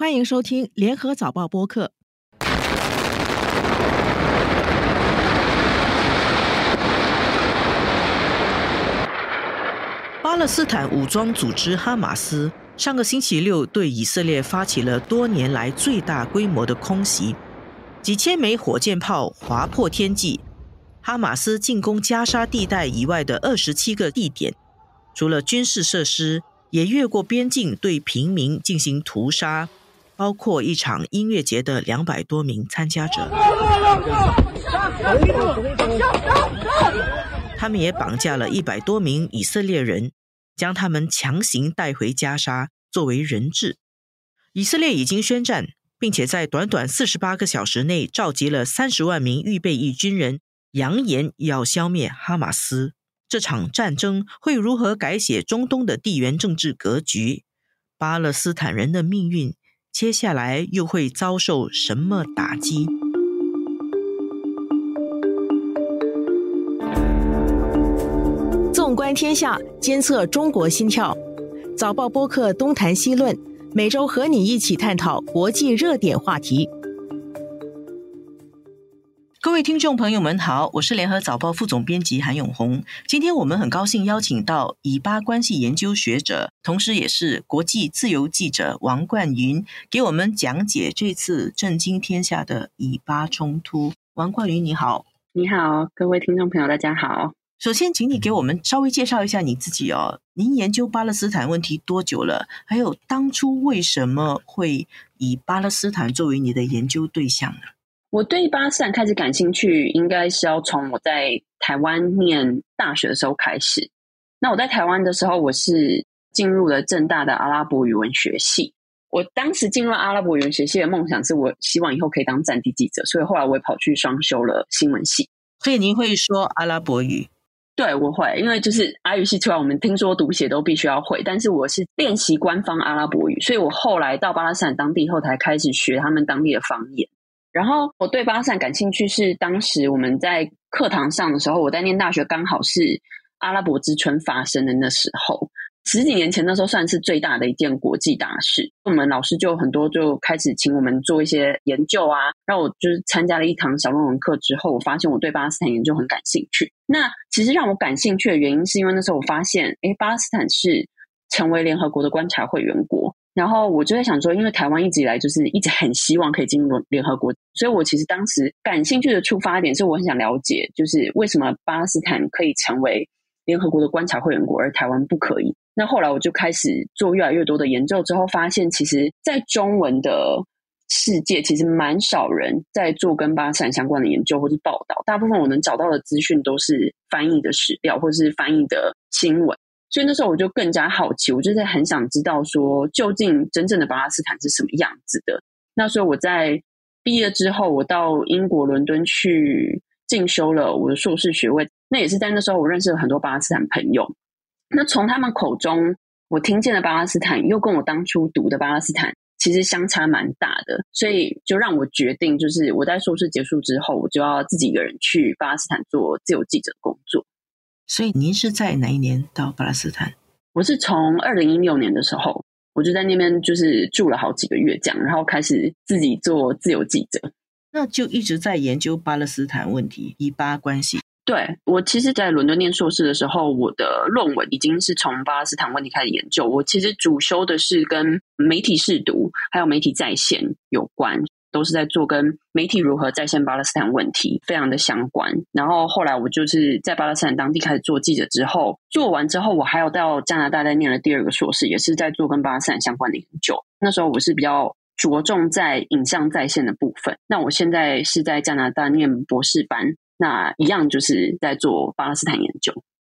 欢迎收听联合早报播客。巴勒斯坦武装组织哈马斯上个星期六对以色列发起了多年来最大规模的空袭，几千枚火箭炮划破天际。哈马斯进攻加沙地带以外的二十七个地点，除了军事设施，也越过边境对平民进行屠杀，包括一场音乐节的两百多名参加者。他们也绑架了一百多名以色列人，将他们强行带回加沙作为人质。以色列已经宣战，并且在短短四十八个小时内召集了三十万名预备役军人。扬言要消灭哈马斯，这场战争会如何改写中东的地缘政治格局？巴勒斯坦人的命运接下来又会遭受什么打击？纵观天下，监测中国心跳。早报播客东谈西论，每周和你一起探讨国际热点话题。各位听众朋友们好，我是联合早报副总编辑韩永红。今天我们很高兴邀请到以巴关系研究学者，同时也是国际自由记者王冠云，给我们讲解这次震惊天下的以巴冲突。王冠云你好，你好，各位听众朋友大家好。首先，请你给我们稍微介绍一下你自己哦。您研究巴勒斯坦问题多久了？还有当初为什么会以巴勒斯坦作为你的研究对象呢？我对巴勒斯坦开始感兴趣，应该是要从我在台湾念大学的时候开始。那我在台湾的时候，我是进入了正大的阿拉伯语文学系。我当时进入阿拉伯语文学系的梦想是我希望以后可以当战地记者，所以后来我也跑去双修了新闻系。所以您会说阿拉伯语？对，我会，因为就是阿语系出来，我们听说读写都必须要会。但是我是练习官方阿拉伯语，所以我后来到巴勒斯坦当地后，才开始学他们当地的方言。然后我对巴勒斯坦感兴趣，是当时我们在课堂上的时候，我在念大学，刚好是阿拉伯之春发生的那时候，十几年前那时候算是最大的一件国际大事。我们老师就很多就开始请我们做一些研究啊，让我就是参加了一堂小论文课之后，我发现我对巴勒斯坦研究很感兴趣。那其实让我感兴趣的原因，是因为那时候我发现，哎，巴勒斯坦是成为联合国的观察会员国。然后我就在想说，因为台湾一直以来就是一直很希望可以进入联合国，所以我其实当时感兴趣的出发点是我很想了解，就是为什么巴勒斯坦可以成为联合国的观察会员国，而台湾不可以。那后来我就开始做越来越多的研究，之后发现，其实，在中文的世界，其实蛮少人在做跟巴勒斯坦相关的研究或者报道。大部分我能找到的资讯都是翻译的史料或是翻译的新闻。所以那时候我就更加好奇，我就在很想知道说，究竟真正的巴勒斯坦是什么样子的。那所以我在毕业之后，我到英国伦敦去进修了我的硕士学位。那也是在那时候，我认识了很多巴勒斯坦朋友。那从他们口中，我听见的巴勒斯坦，又跟我当初读的巴勒斯坦其实相差蛮大的。所以就让我决定，就是我在硕士结束之后，我就要自己一个人去巴勒斯坦做自由记者工作。所以您是在哪一年到巴勒斯坦？我是从二零一六年的时候，我就在那边就是住了好几个月，这样，然后开始自己做自由记者。那就一直在研究巴勒斯坦问题、以巴关系。对我，其实，在伦敦念硕士的时候，我的论文已经是从巴勒斯坦问题开始研究。我其实主修的是跟媒体试读还有媒体在线有关。都是在做跟媒体如何再现巴勒斯坦问题非常的相关。然后后来我就是在巴勒斯坦当地开始做记者之后，做完之后我还有到加拿大再念了第二个硕士，也是在做跟巴勒斯坦相关的研究。那时候我是比较着重在影像在线的部分。那我现在是在加拿大念博士班，那一样就是在做巴勒斯坦研究。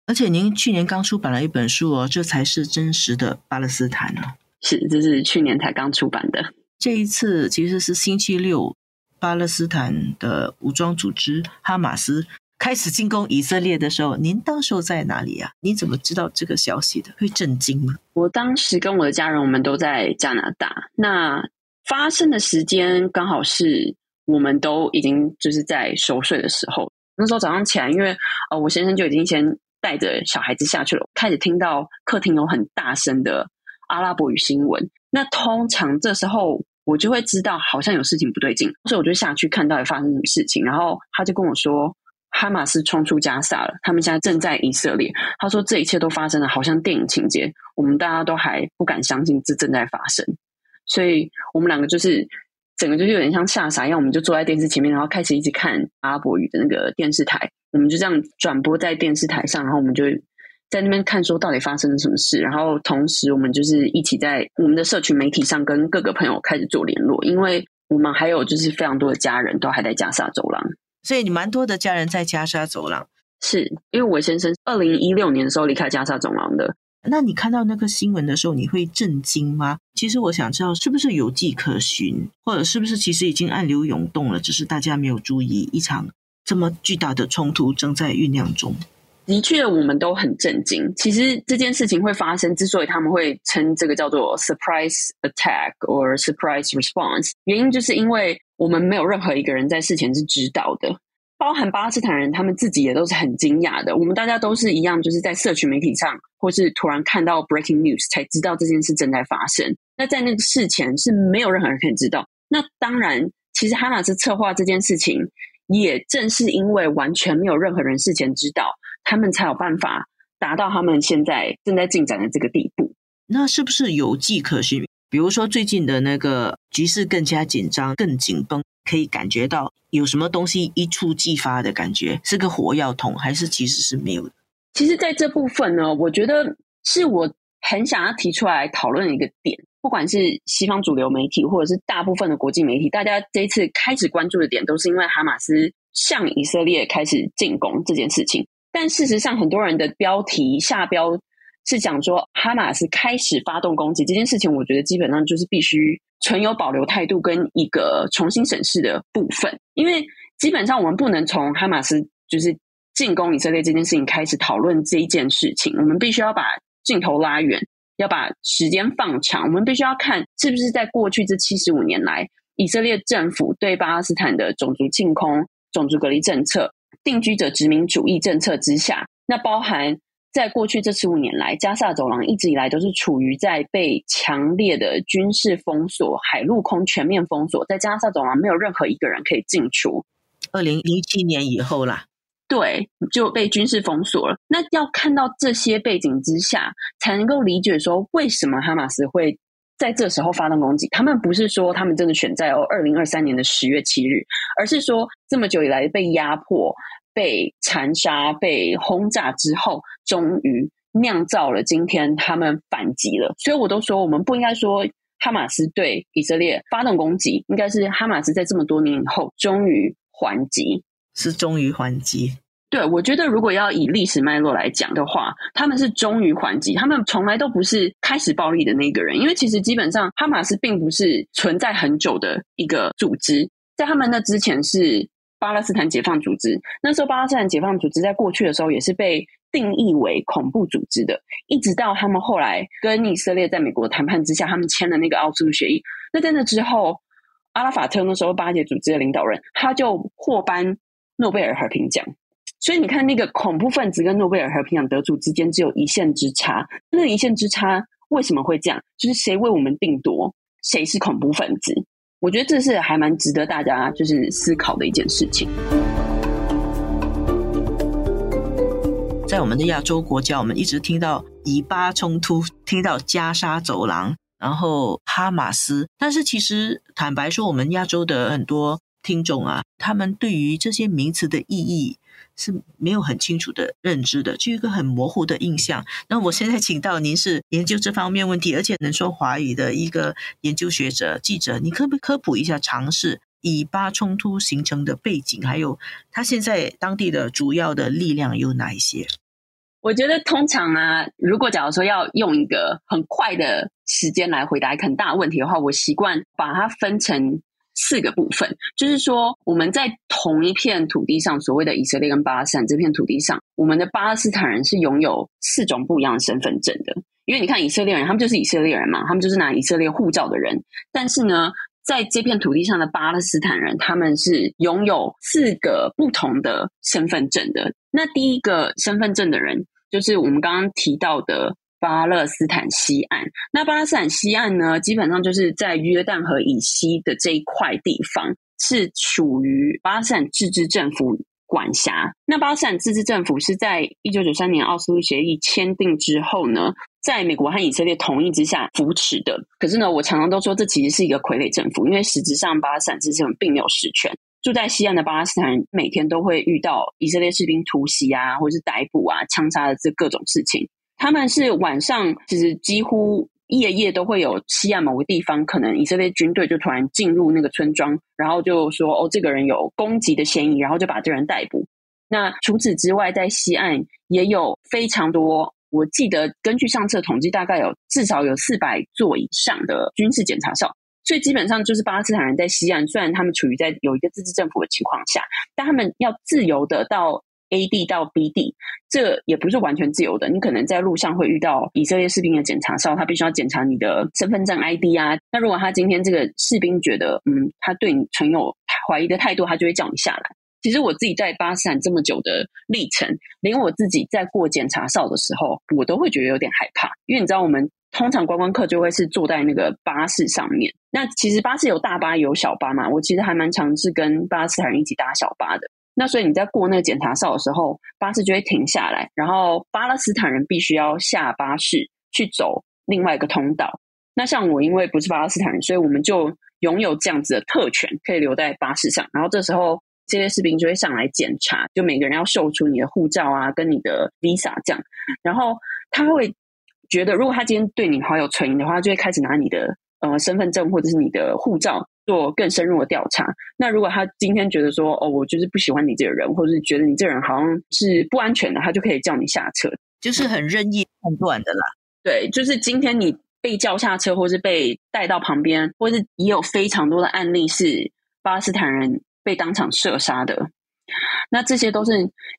而且您去年刚出版了一本书哦，这才是真实的巴勒斯坦哦。是，这是去年才刚出版的。这一次其实是星期六，巴勒斯坦的武装组织哈马斯开始进攻以色列的时候，您当时候在哪里啊？你怎么知道这个消息的？会震惊吗？我当时跟我的家人，我们都在加拿大。那发生的时间刚好是我们都已经就是在熟睡的时候。那时候早上起来，因为呃，我先生就已经先带着小孩子下去了，开始听到客厅有很大声的阿拉伯语新闻。那通常这时候。我就会知道好像有事情不对劲，所以我就下去看到底发生什么事情。然后他就跟我说，哈马斯冲出加萨了，他们现在正在以色列。他说这一切都发生了，好像电影情节，我们大家都还不敢相信这正在发生。所以我们两个就是整个就是有点像吓傻一样，我们就坐在电视前面，然后开始一直看阿拉伯语的那个电视台。我们就这样转播在电视台上，然后我们就。在那边看说到底发生了什么事，然后同时我们就是一起在我们的社群媒体上跟各个朋友开始做联络，因为我们还有就是非常多的家人都还在加沙走廊，所以你蛮多的家人在加沙走廊。是因为我先生二零一六年的时候离开加沙走廊的。那你看到那个新闻的时候，你会震惊吗？其实我想知道是不是有迹可循，或者是不是其实已经暗流涌动了，只是大家没有注意，一场这么巨大的冲突正在酝酿中。的确，我们都很震惊。其实这件事情会发生，之所以他们会称这个叫做 surprise attack or surprise response，原因就是因为我们没有任何一个人在事前是知道的，包含巴勒斯坦人，他们自己也都是很惊讶的。我们大家都是一样，就是在社群媒体上，或是突然看到 breaking news 才知道这件事正在发生。那在那个事前是没有任何人可以知道。那当然，其实哈马斯策划这件事情，也正是因为完全没有任何人事前知道。他们才有办法达到他们现在正在进展的这个地步。那是不是有迹可循？比如说最近的那个局势更加紧张、更紧绷，可以感觉到有什么东西一触即发的感觉，是个火药桶，还是其实是没有的？其实，在这部分呢，我觉得是我很想要提出来讨论的一个点。不管是西方主流媒体，或者是大部分的国际媒体，大家这一次开始关注的点，都是因为哈马斯向以色列开始进攻这件事情。但事实上，很多人的标题下标是讲说哈马斯开始发动攻击这件事情，我觉得基本上就是必须存有保留态度跟一个重新审视的部分，因为基本上我们不能从哈马斯就是进攻以色列这件事情开始讨论这一件事情，我们必须要把镜头拉远，要把时间放长，我们必须要看是不是在过去这七十五年来，以色列政府对巴勒斯坦的种族净空、种族隔离政策。定居者殖民主义政策之下，那包含在过去这十五年来，加萨走廊一直以来都是处于在被强烈的军事封锁、海陆空全面封锁，在加萨走廊没有任何一个人可以进出。二零一七年以后啦，对，就被军事封锁了。那要看到这些背景之下，才能够理解说为什么哈马斯会。在这时候发动攻击，他们不是说他们真的选在哦二零二三年的十月七日，而是说这么久以来被压迫、被残杀、被轰炸之后，终于酿造了今天他们反击了。所以我都说，我们不应该说哈马斯对以色列发动攻击，应该是哈马斯在这么多年以后终于还击，是终于还击。对，我觉得如果要以历史脉络来讲的话，他们是忠于还击，他们从来都不是开始暴力的那个人。因为其实基本上，哈马斯并不是存在很久的一个组织，在他们那之前是巴勒斯坦解放组织。那时候巴勒斯坦解放组织在过去的时候也是被定义为恐怖组织的，一直到他们后来跟以色列在美国谈判之下，他们签了那个奥斯陆协议。那在那之后，阿拉法特那时候巴解组织的领导人，他就获颁诺贝尔和平奖。所以你看，那个恐怖分子跟诺贝尔和平奖得主之间只有一线之差。那一线之差为什么会这样？就是谁为我们定夺谁是恐怖分子？我觉得这是还蛮值得大家就是思考的一件事情。在我们的亚洲国家，我们一直听到以巴冲突，听到加沙走廊，然后哈马斯。但是其实坦白说，我们亚洲的很多听众啊，他们对于这些名词的意义。是没有很清楚的认知的，就一个很模糊的印象。那我现在请到您是研究这方面问题，而且能说华语的一个研究学者、记者，你可不可以科普一下尝试以巴冲突形成的背景，还有他现在当地的主要的力量有哪一些？我觉得通常啊，如果假如说要用一个很快的时间来回答一个很大的问题的话，我习惯把它分成。四个部分，就是说我们在同一片土地上，所谓的以色列跟巴勒斯坦这片土地上，我们的巴勒斯坦人是拥有四种不一样的身份证的。因为你看以色列人，他们就是以色列人嘛，他们就是拿以色列护照的人。但是呢，在这片土地上的巴勒斯坦人，他们是拥有四个不同的身份证的。那第一个身份证的人，就是我们刚刚提到的。巴勒斯坦西岸。那巴勒斯坦西岸呢，基本上就是在约旦河以西的这一块地方，是属于巴勒斯坦自治政府管辖。那巴勒斯坦自治政府是在一九九三年奥斯陆协议签订之后呢，在美国和以色列同意之下扶持的。可是呢，我常常都说，这其实是一个傀儡政府，因为实质上巴勒斯坦自治政府并没有实权。住在西岸的巴勒斯坦人每天都会遇到以色列士兵突袭啊，或者是逮捕啊、枪杀的这各种事情。他们是晚上其实几乎夜夜都会有西岸某个地方，可能以色列军队就突然进入那个村庄，然后就说：“哦，这个人有攻击的嫌疑。”然后就把这人逮捕。那除此之外，在西岸也有非常多，我记得根据上次统计，大概有至少有四百座以上的军事检查哨。所以基本上就是巴勒斯坦人在西岸，虽然他们处于在有一个自治政府的情况下，但他们要自由的到 A 地到 B 地，这也不是完全自由的。你可能在路上会遇到以色列士兵的检查哨，他必须要检查你的身份证 ID 啊。那如果他今天这个士兵觉得，嗯，他对你存有怀疑的态度，他就会叫你下来。其实我自己在巴勒斯坦这么久的历程，连我自己在过检查哨的时候，我都会觉得有点害怕，因为你知道我们。通常观光客就会是坐在那个巴士上面。那其实巴士有大巴有小巴嘛，我其实还蛮常是跟巴勒斯坦人一起搭小巴的。那所以你在过那个检查哨的时候，巴士就会停下来，然后巴勒斯坦人必须要下巴士去走另外一个通道。那像我因为不是巴勒斯坦人，所以我们就拥有这样子的特权，可以留在巴士上。然后这时候这些士兵就会上来检查，就每个人要秀出你的护照啊，跟你的 visa 这样。然后他会。觉得如果他今天对你好有存疑的话，就会开始拿你的呃身份证或者是你的护照做更深入的调查。那如果他今天觉得说哦，我就是不喜欢你这个人，或者是觉得你这个人好像是不安全的，他就可以叫你下车，就是很任意判断的啦。对，就是今天你被叫下车，或是被带到旁边，或是也有非常多的案例是巴勒斯坦人被当场射杀的。那这些都是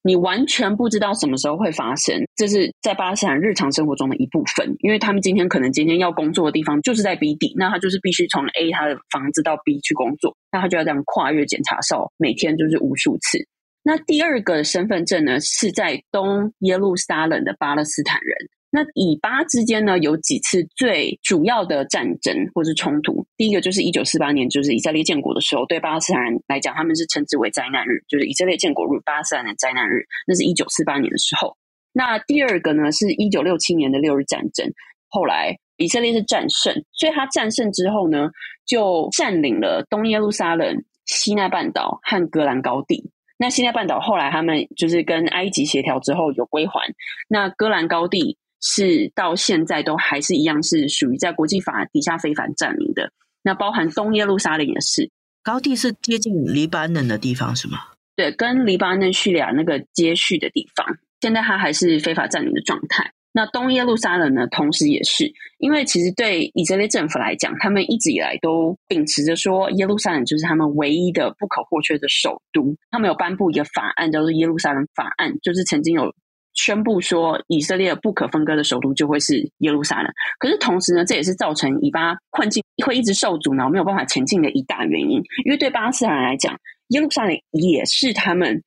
你完全不知道什么时候会发生，这是在巴勒斯坦日常生活中的一部分。因为他们今天可能今天要工作的地方就是在 B 地，那他就是必须从 A 他的房子到 B 去工作，那他就要这样跨越检查哨，每天就是无数次。那第二个身份证呢，是在东耶路撒冷的巴勒斯坦人。那以巴之间呢，有几次最主要的战争或是冲突。第一个就是一九四八年，就是以色列建国的时候，对巴勒斯坦人来讲，他们是称之为灾难日，就是以色列建国日，巴勒斯坦的灾难日。那是一九四八年的时候。那第二个呢，是一九六七年的六日战争。后来以色列是战胜，所以他战胜之后呢，就占领了东耶路撒冷、西奈半岛和戈兰高地。那西奈半岛后来他们就是跟埃及协调之后有归还。那戈兰高地。是到现在都还是一样，是属于在国际法底下非法占领的。那包含东耶路撒冷也是，高地是接近黎巴嫩的地方，是吗？对，跟黎巴嫩叙利亚那个接续的地方，现在它还是非法占领的状态。那东耶路撒冷呢，同时也是，因为其实对以色列政府来讲，他们一直以来都秉持着说，耶路撒冷就是他们唯一的不可或缺的首都。他们有颁布一个法案，叫做耶路撒冷法案，就是曾经有。宣布说，以色列不可分割的首都就会是耶路撒冷。可是同时呢，这也是造成以巴困境会一直受阻挠、没有办法前进的一大原因。因为对巴勒斯坦人来讲，耶路撒冷也是他们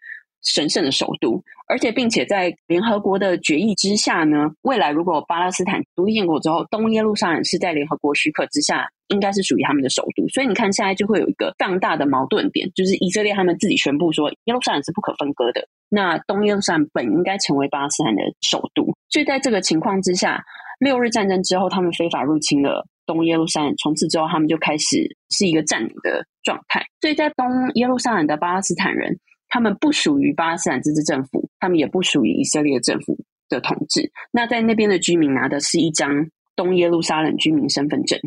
神圣的首都，而且并且在联合国的决议之下呢，未来如果巴勒斯坦独立建国之后，东耶路撒冷是在联合国许可之下，应该是属于他们的首都。所以你看，现在就会有一个非常大的矛盾点，就是以色列他们自己宣布说，耶路撒冷是不可分割的。那东耶路撒冷本应该成为巴勒斯坦的首都，所以在这个情况之下，六日战争之后，他们非法入侵了东耶路撒冷，从此之后，他们就开始是一个占领的状态。所以在东耶路撒冷的巴勒斯坦人，他们不属于巴勒斯坦自治政府，他们也不属于以色列政府的统治。那在那边的居民拿的是一张东耶路撒冷居民身份证。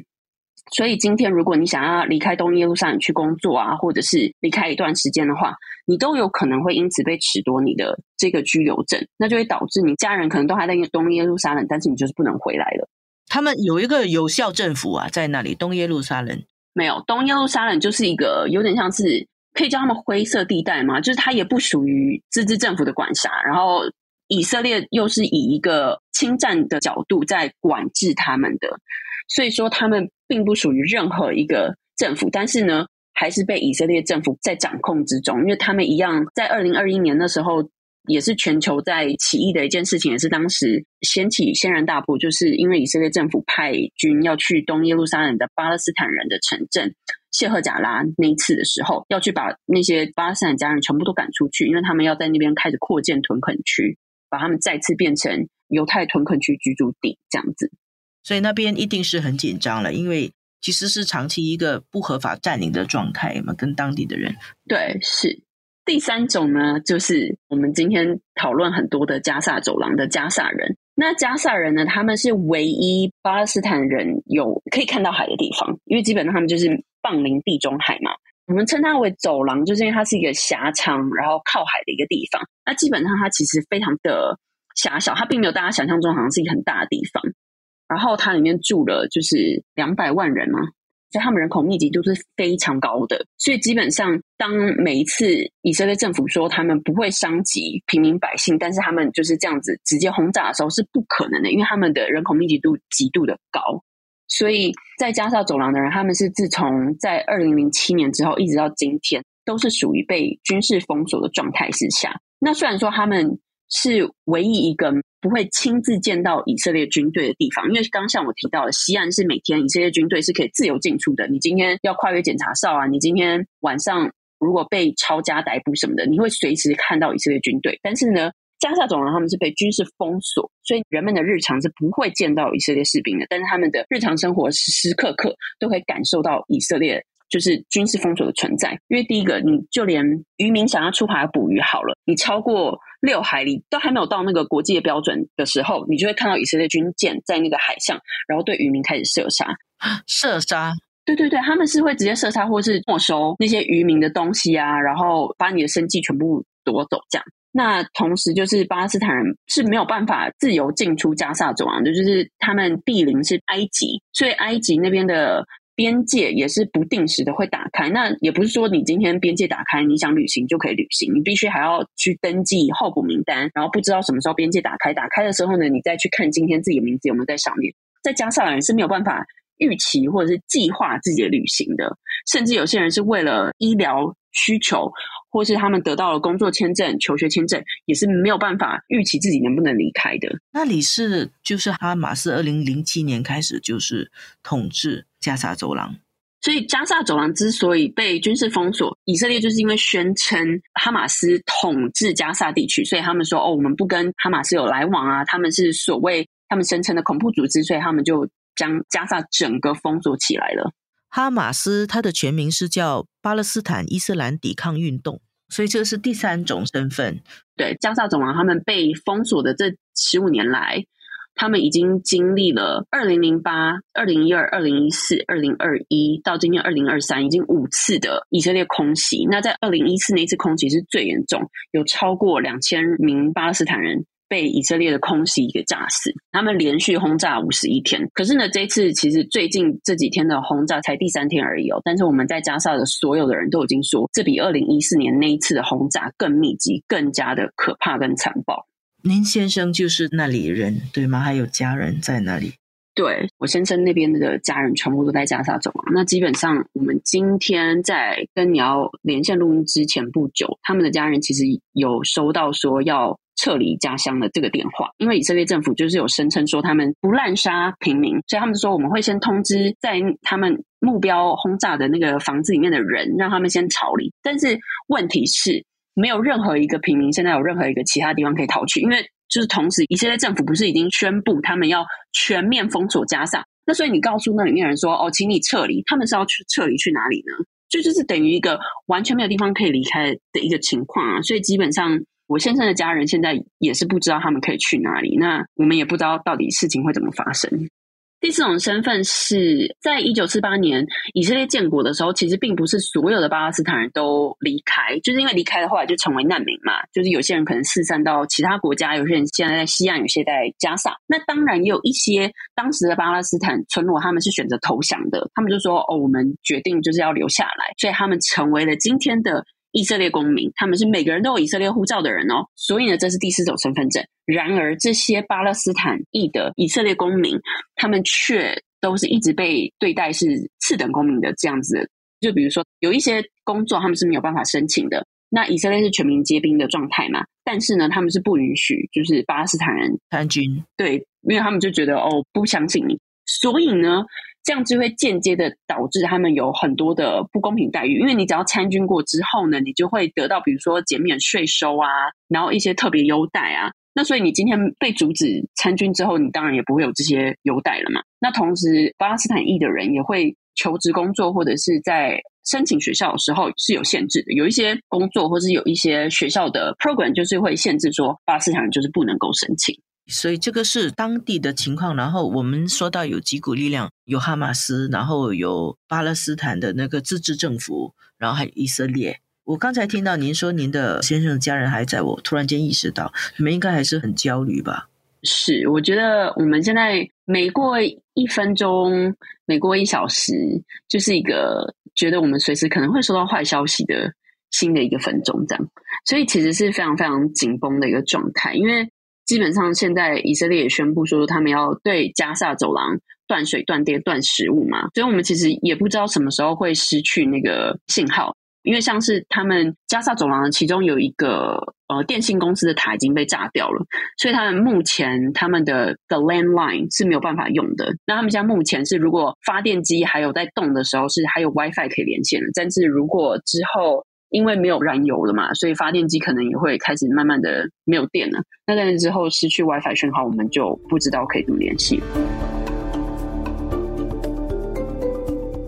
所以今天，如果你想要离开东耶路撒冷去工作啊，或者是离开一段时间的话，你都有可能会因此被褫夺你的这个居留证，那就会导致你家人可能都还在东耶路撒冷，但是你就是不能回来了。他们有一个有效政府啊，在那里东耶路撒冷没有，东耶路撒冷就是一个有点像是可以叫他们灰色地带吗，就是它也不属于自治政府的管辖，然后以色列又是以一个侵占的角度在管制他们的。所以说，他们并不属于任何一个政府，但是呢，还是被以色列政府在掌控之中。因为他们一样，在二零二一年的时候，也是全球在起义的一件事情，也是当时掀起轩然大波，就是因为以色列政府派军要去东耶路撒冷的巴勒斯坦人的城镇谢赫贾拉那一次的时候，要去把那些巴勒斯坦家人全部都赶出去，因为他们要在那边开始扩建屯垦区，把他们再次变成犹太屯垦区居住地这样子。所以那边一定是很紧张了，因为其实是长期一个不合法占领的状态嘛，跟当地的人。对，是。第三种呢，就是我们今天讨论很多的加萨走廊的加萨人。那加萨人呢，他们是唯一巴勒斯坦人有可以看到海的地方，因为基本上他们就是傍临地中海嘛。我们称它为走廊，就是因为它是一个狭长，然后靠海的一个地方。那基本上它其实非常的狭小，它并没有大家想象中好像是一个很大的地方。然后它里面住了就是两百万人嘛。所以他们人口密集度是非常高的，所以基本上，当每一次以色列政府说他们不会伤及平民百姓，但是他们就是这样子直接轰炸的时候是不可能的，因为他们的人口密集度极度的高。所以在加沙走廊的人，他们是自从在二零零七年之后一直到今天，都是属于被军事封锁的状态之下。那虽然说他们。是唯一一个不会亲自见到以色列军队的地方，因为刚像我提到的，西岸是每天以色列军队是可以自由进出的。你今天要跨越检查哨啊，你今天晚上如果被抄家逮捕什么的，你会随时看到以色列军队。但是呢，加沙总人他们是被军事封锁，所以人们的日常是不会见到以色列士兵的。但是他们的日常生活时时刻刻都会感受到以色列。就是军事封锁的存在，因为第一个，你就连渔民想要出海捕鱼好了，你超过六海里都还没有到那个国际的标准的时候，你就会看到以色列军舰在那个海上，然后对渔民开始射杀。射杀？对对对，他们是会直接射杀，或是没收那些渔民的东西啊，然后把你的生计全部夺走。这样，那同时就是巴勒斯坦人是没有办法自由进出加沙走廊的，就是他们毗邻是埃及，所以埃及那边的。边界也是不定时的会打开，那也不是说你今天边界打开，你想旅行就可以旅行，你必须还要去登记候补名单，然后不知道什么时候边界打开，打开的时候呢，你再去看今天自己的名字有没有在上面。再加上人是没有办法预期或者是计划自己的旅行的，甚至有些人是为了医疗需求，或是他们得到了工作签证、求学签证，也是没有办法预期自己能不能离开的。那里是就是哈马斯二零零七年开始就是统治。加沙走廊，所以加沙走廊之所以被军事封锁，以色列就是因为宣称哈马斯统治加沙地区，所以他们说哦，我们不跟哈马斯有来往啊，他们是所谓他们声称的恐怖组织，所以他们就将加沙整个封锁起来了。哈马斯它的全名是叫巴勒斯坦伊斯兰抵抗运动，所以这是第三种身份。对，加沙走廊他们被封锁的这十五年来。他们已经经历了二零零八、二零一二、二零一四、二零二一，到今天二零二三，已经五次的以色列空袭。那在二零一四那次空袭是最严重，有超过两千名巴勒斯坦人被以色列的空袭给炸死。他们连续轰炸五十一天。可是呢，这次其实最近这几天的轰炸才第三天而已哦。但是我们在加沙的所有的人都已经说，这比二零一四年那一次的轰炸更密集、更加的可怕跟残暴。您先生就是那里人对吗？还有家人在那里？对我先生那边的家人全部都在加沙走廊。那基本上，我们今天在跟你要连线录音之前不久，他们的家人其实有收到说要撤离家乡的这个电话，因为以色列政府就是有声称说他们不滥杀平民，所以他们说我们会先通知在他们目标轰炸的那个房子里面的人，让他们先逃离。但是问题是。没有任何一个平民现在有任何一个其他地方可以逃去，因为就是同时以色列政府不是已经宣布他们要全面封锁加沙，那所以你告诉那里面人说哦，请你撤离，他们是要去撤离去哪里呢？就就是等于一个完全没有地方可以离开的一个情况啊！所以基本上我先生的家人现在也是不知道他们可以去哪里，那我们也不知道到底事情会怎么发生。第四种身份是在一九四八年以色列建国的时候，其实并不是所有的巴勒斯坦人都离开，就是因为离开的话就成为难民嘛。就是有些人可能四散到其他国家，有些人现在在西岸，有些在加沙。那当然也有一些当时的巴勒斯坦村落，他们是选择投降的，他们就说：“哦，我们决定就是要留下来。”所以他们成为了今天的。以色列公民，他们是每个人都有以色列护照的人哦，所以呢，这是第四种身份证。然而，这些巴勒斯坦裔的以色列公民，他们却都是一直被对待是次等公民的这样子。就比如说，有一些工作他们是没有办法申请的，那以色列是全民皆兵的状态嘛？但是呢，他们是不允许就是巴勒斯坦人参军，对，因为他们就觉得哦，不相信你，所以呢，这样就会间接的导致他们有很多的不公平待遇。因为你只要参军过之后呢，你就会得到比如说减免税收啊，然后一些特别优待啊。那所以你今天被阻止参军之后，你当然也不会有这些优待了嘛。那同时，巴勒斯坦裔的人也会求职工作或者是在申请学校的时候是有限制的。有一些工作或是有一些学校的 program 就是会限制说巴勒斯坦人就是不能够申请。所以这个是当地的情况。然后我们说到有几股力量，有哈马斯，然后有巴勒斯坦的那个自治政府，然后还有以色列。我刚才听到您说您的先生的家人还在，我突然间意识到，你们应该还是很焦虑吧？是，我觉得我们现在每过一分钟，每过一小时，就是一个觉得我们随时可能会收到坏消息的新的一个分钟，这样，所以其实是非常非常紧绷的一个状态。因为基本上现在以色列也宣布说，他们要对加萨走廊断水、断电、断食物嘛，所以我们其实也不知道什么时候会失去那个信号。因为像是他们加沙走廊其中有一个呃电信公司的塔已经被炸掉了，所以他们目前他们的的 landline 是没有办法用的。那他们现在目前是如果发电机还有在动的时候是还有 WiFi 可以连线的，但是如果之后因为没有燃油了嘛，所以发电机可能也会开始慢慢的没有电了。那但是之后失去 WiFi 讯号，我们就不知道可以怎么联系。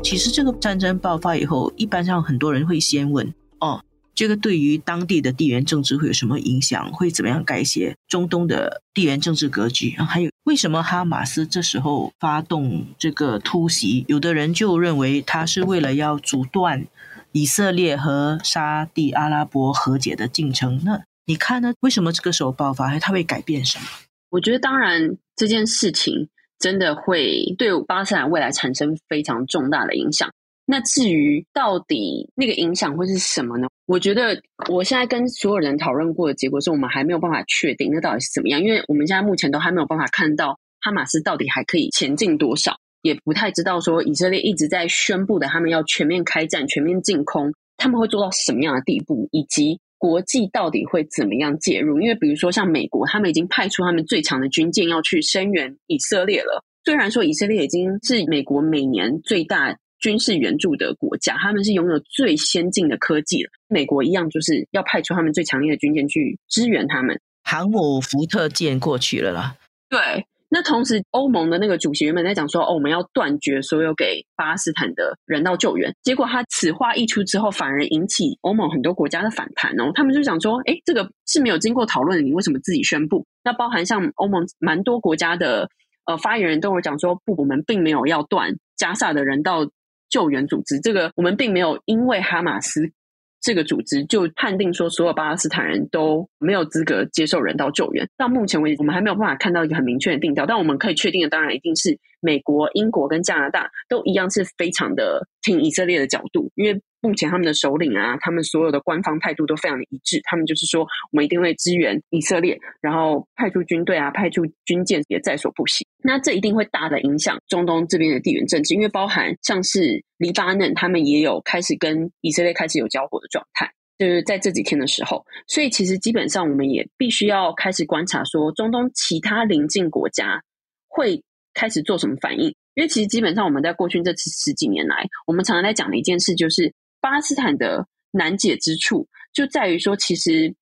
其实这个战争爆发以后，一般上很多人会先问：哦，这个对于当地的地缘政治会有什么影响？会怎么样改写中东的地缘政治格局？还有，为什么哈马斯这时候发动这个突袭？有的人就认为他是为了要阻断以色列和沙地阿拉伯和解的进程。那你看呢？为什么这个时候爆发？它会改变什么？我觉得，当然这件事情。真的会对巴勒斯坦未来产生非常重大的影响。那至于到底那个影响会是什么呢？我觉得我现在跟所有人讨论过的结果是我们还没有办法确定那到底是怎么样，因为我们现在目前都还没有办法看到哈马斯到底还可以前进多少，也不太知道说以色列一直在宣布的他们要全面开战、全面进攻，他们会做到什么样的地步，以及。国际到底会怎么样介入？因为比如说像美国，他们已经派出他们最强的军舰要去声援以色列了。虽然说以色列已经是美国每年最大军事援助的国家，他们是拥有最先进的科技了。美国一样就是要派出他们最强烈的军舰去支援他们。航母福特舰过去了啦。对。那同时，欧盟的那个主席原本在讲说，哦，我们要断绝所有给巴勒斯坦的人道救援。结果他此话一出之后，反而引起欧盟很多国家的反弹哦。他们就想说，哎，这个是没有经过讨论，你为什么自己宣布？那包含像欧盟蛮多国家的呃发言人都有讲说，不，我们并没有要断加萨的人道救援组织，这个我们并没有因为哈马斯。这个组织就判定说，所有巴勒斯坦人都没有资格接受人道救援。到目前为止，我们还没有办法看到一个很明确的定调。但我们可以确定的，当然一定是美国、英国跟加拿大都一样是非常的挺以色列的角度，因为。目前他们的首领啊，他们所有的官方态度都非常的一致。他们就是说，我们一定会支援以色列，然后派出军队啊，派出军舰也在所不惜。那这一定会大的影响中东这边的地缘政治，因为包含像是黎巴嫩，他们也有开始跟以色列开始有交火的状态，就是在这几天的时候。所以其实基本上我们也必须要开始观察，说中东其他邻近国家会开始做什么反应。因为其实基本上我们在过去这十几年来，我们常常在讲的一件事就是。巴勒斯坦的难解之处就在于说，其实，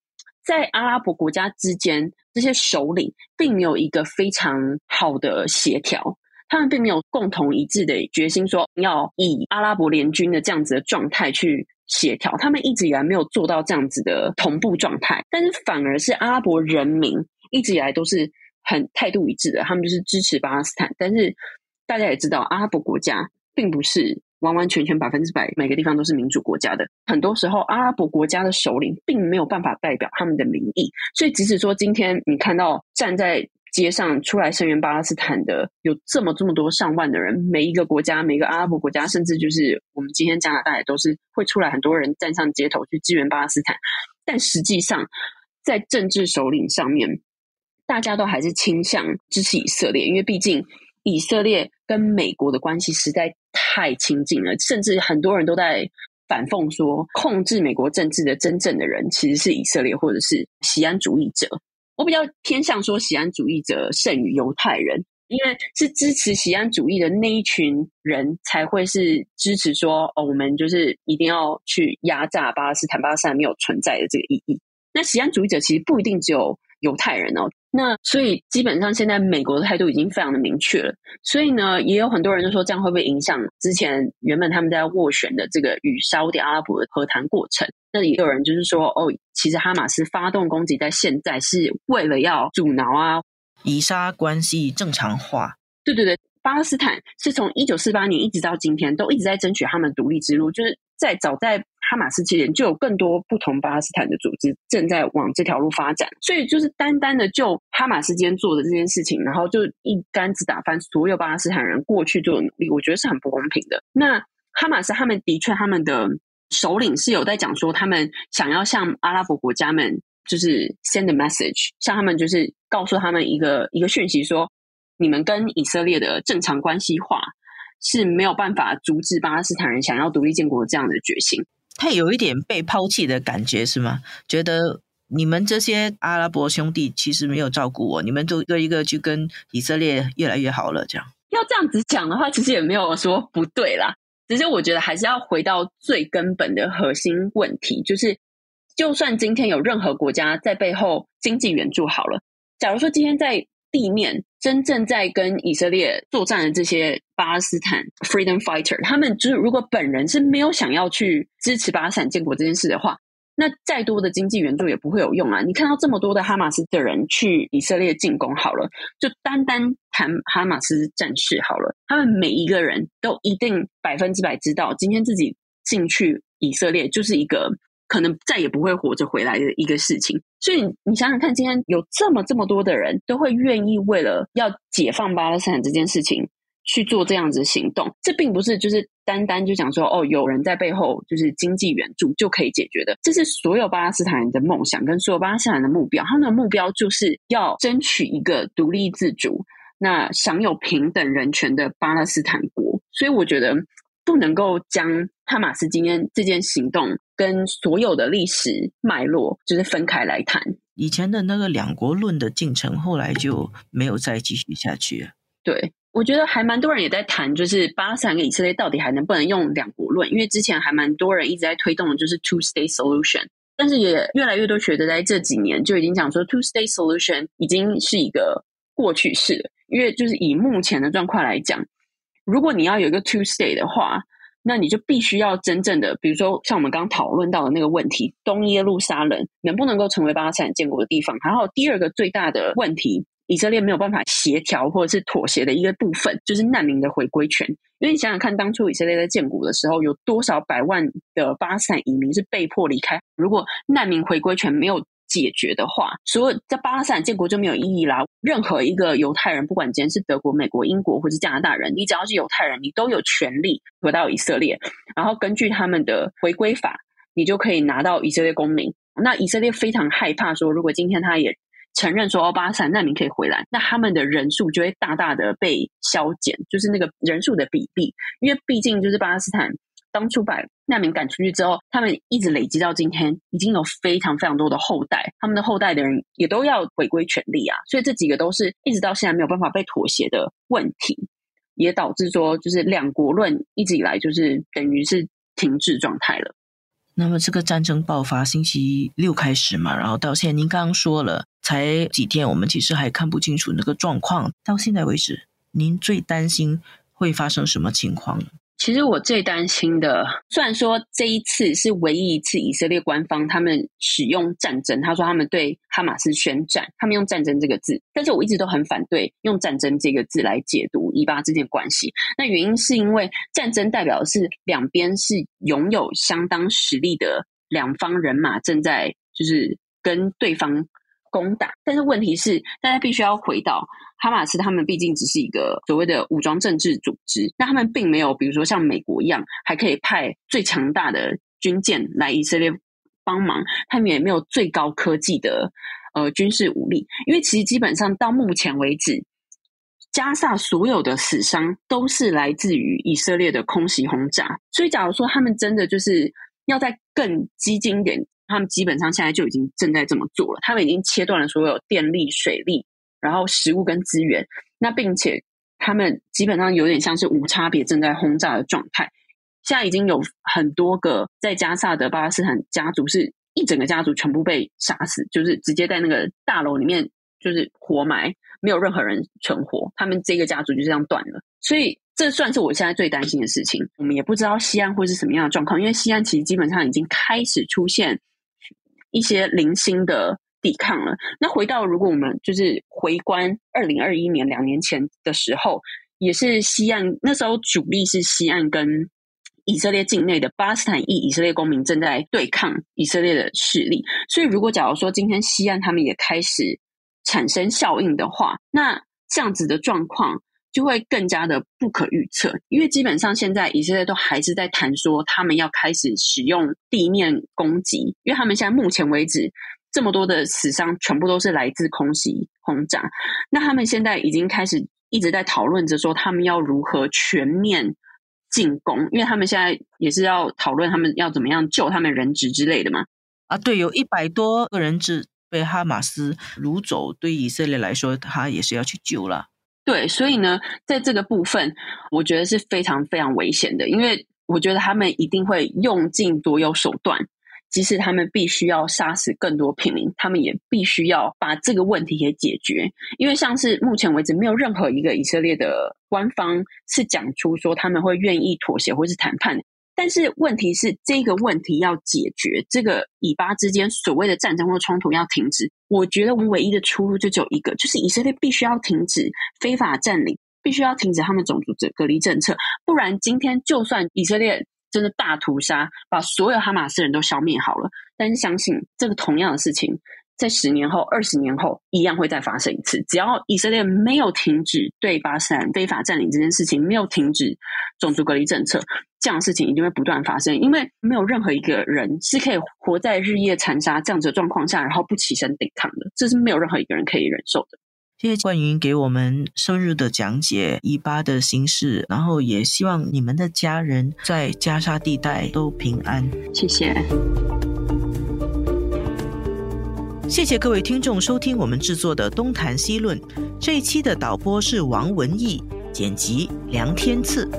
在阿拉伯国家之间，这些首领并没有一个非常好的协调，他们并没有共同一致的决心，说要以阿拉伯联军的这样子的状态去协调。他们一直以来没有做到这样子的同步状态，但是反而是阿拉伯人民一直以来都是很态度一致的，他们就是支持巴勒斯坦。但是大家也知道，阿拉伯国家并不是。完完全全百分之百，每个地方都是民主国家的。很多时候，阿拉伯国家的首领并没有办法代表他们的民意。所以，即使说今天你看到站在街上出来声援巴勒斯坦的有这么这么多上万的人，每一个国家，每个阿拉伯国家，甚至就是我们今天加拿大也都是会出来很多人站上街头去支援巴勒斯坦。但实际上，在政治首领上面，大家都还是倾向支持以色列，因为毕竟。以色列跟美国的关系实在太亲近了，甚至很多人都在反讽说，控制美国政治的真正的人其实是以色列或者是西安主义者。我比较偏向说，西安主义者胜于犹太人，因为是支持西安主义的那一群人才会是支持说，哦，我们就是一定要去压榨巴勒斯坦，巴勒斯坦没有存在的这个意义。那西安主义者其实不一定只有犹太人哦。那所以基本上现在美国的态度已经非常的明确了，所以呢，也有很多人就说这样会不会影响之前原本他们在斡旋的这个与沙特阿拉伯的和谈过程？那也有人就是说，哦，其实哈马斯发动攻击在现在是为了要阻挠啊，以沙关系正常化。对对对，巴勒斯坦是从一九四八年一直到今天都一直在争取他们独立之路，就是在早在。哈马斯之前就有更多不同巴勒斯坦的组织正在往这条路发展，所以就是单单的就哈马斯间做的这件事情，然后就一竿子打翻所有巴勒斯坦人过去做的努力，我觉得是很不公平的。那哈马斯他们的确，他们的首领是有在讲说，他们想要向阿拉伯国家们就是 send a message，向他们就是告诉他们一个一个讯息，说你们跟以色列的正常关系化是没有办法阻止巴勒斯坦人想要独立建国这样的决心。他有一点被抛弃的感觉是吗？觉得你们这些阿拉伯兄弟其实没有照顾我，你们都一个一个去跟以色列越来越好了，这样。要这样子讲的话，其实也没有说不对啦。只是我觉得还是要回到最根本的核心问题，就是就算今天有任何国家在背后经济援助好了，假如说今天在。地面真正在跟以色列作战的这些巴勒斯坦 freedom fighter，他们就是如果本人是没有想要去支持巴勒斯坦建国这件事的话，那再多的经济援助也不会有用啊！你看到这么多的哈马斯的人去以色列进攻好了，就单单谈哈马斯战士好了，他们每一个人都一定百分之百知道，今天自己进去以色列就是一个。可能再也不会活着回来的一个事情，所以你想想看，今天有这么这么多的人都会愿意为了要解放巴勒斯坦这件事情去做这样子行动，这并不是就是单单就讲说哦，有人在背后就是经济援助就可以解决的，这是所有巴勒斯坦人的梦想跟所有巴勒斯坦人的目标，他们的目标就是要争取一个独立自主、那享有平等人权的巴勒斯坦国，所以我觉得不能够将哈马斯今天这件行动。跟所有的历史脉络就是分开来谈。以前的那个两国论的进程，后来就没有再继续下去。对，我觉得还蛮多人也在谈，就是巴勒斯坦跟以色列到底还能不能用两国论？因为之前还蛮多人一直在推动的就是 two state solution，但是也越来越多学者在这几年就已经讲说 two state solution 已经是一个过去式了。因为就是以目前的状况来讲，如果你要有一个 two state 的话。那你就必须要真正的，比如说像我们刚讨论到的那个问题，东耶路撒冷能不能够成为巴勒斯坦建国的地方？还有第二个最大的问题，以色列没有办法协调或者是妥协的一个部分，就是难民的回归权。因为你想想看，当初以色列在建国的时候，有多少百万的巴勒斯坦移民是被迫离开？如果难民回归权没有，解决的话，所以在巴勒斯坦建国就没有意义啦。任何一个犹太人，不管今天是德国、美国、英国或是加拿大人，你只要是犹太人，你都有权利回到以色列。然后根据他们的回归法，你就可以拿到以色列公民。那以色列非常害怕说，如果今天他也承认说，巴勒斯坦难民可以回来，那他们的人数就会大大的被削减，就是那个人数的比例，因为毕竟就是巴勒斯坦。当初把难民赶出去之后，他们一直累积到今天，已经有非常非常多的后代，他们的后代的人也都要回归权利啊。所以这几个都是一直到现在没有办法被妥协的问题，也导致说就是两国论一直以来就是等于是停滞状态了。那么这个战争爆发星期六开始嘛，然后到现在您刚刚说了才几天，我们其实还看不清楚那个状况。到现在为止，您最担心会发生什么情况？其实我最担心的，虽然说这一次是唯一一次以色列官方他们使用战争，他说他们对哈马斯宣战，他们用战争这个字，但是我一直都很反对用战争这个字来解读以巴之间关系。那原因是因为战争代表的是两边是拥有相当实力的两方人马正在就是跟对方。攻打，但是问题是，大家必须要回到哈马斯，他们毕竟只是一个所谓的武装政治组织，那他们并没有，比如说像美国一样，还可以派最强大的军舰来以色列帮忙，他们也没有最高科技的呃军事武力，因为其实基本上到目前为止，加萨所有的死伤都是来自于以色列的空袭轰炸。所以，假如说他们真的就是要在更激进一点，他们基本上现在就已经正在这么做了。他们已经切断了所有电力、水利，然后食物跟资源。那并且他们基本上有点像是无差别正在轰炸的状态。现在已经有很多个在加萨的巴勒斯坦家族是。一整个家族全部被杀死，就是直接在那个大楼里面就是活埋，没有任何人存活。他们这个家族就这样断了，所以这算是我现在最担心的事情。我们也不知道西安会是什么样的状况，因为西安其实基本上已经开始出现一些零星的抵抗了。那回到如果我们就是回观二零二一年两年前的时候，也是西岸那时候主力是西岸跟。以色列境内的巴斯坦裔以色列公民正在对抗以色列的势力，所以如果假如说今天西岸他们也开始产生效应的话，那这样子的状况就会更加的不可预测。因为基本上现在以色列都还是在谈说他们要开始使用地面攻击，因为他们现在目前为止这么多的死伤全部都是来自空袭轰炸，那他们现在已经开始一直在讨论着说他们要如何全面。进攻，因为他们现在也是要讨论他们要怎么样救他们人质之类的嘛。啊，对，有一百多个人质被哈马斯掳走，对以色列来说，他也是要去救了。对，所以呢，在这个部分，我觉得是非常非常危险的，因为我觉得他们一定会用尽所有手段。即使他们必须要杀死更多平民，他们也必须要把这个问题给解决。因为像是目前为止，没有任何一个以色列的官方是讲出说他们会愿意妥协或是谈判。但是问题是，这个问题要解决，这个以巴之间所谓的战争或冲突要停止，我觉得我们唯一的出路就只有一个，就是以色列必须要停止非法占领，必须要停止他们种族隔隔离政策，不然今天就算以色列。真的大屠杀，把所有哈马斯人都消灭好了。但是相信这个同样的事情，在十年后、二十年后一样会再发生一次。只要以色列没有停止对巴斯坦非法占领这件事情，没有停止种族隔离政策，这样的事情一定会不断发生。因为没有任何一个人是可以活在日夜残杀这样子的状况下，然后不起身抵抗的。这是没有任何一个人可以忍受的。谢谢冠云给我们深入的讲解以巴的形势，然后也希望你们的家人在加沙地带都平安。谢谢，谢谢各位听众收听我们制作的东谈西论。这一期的导播是王文义，剪辑梁天赐。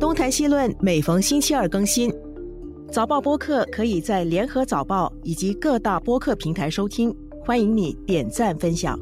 东谈西论每逢星期二更新。早报播客可以在联合早报以及各大播客平台收听，欢迎你点赞分享。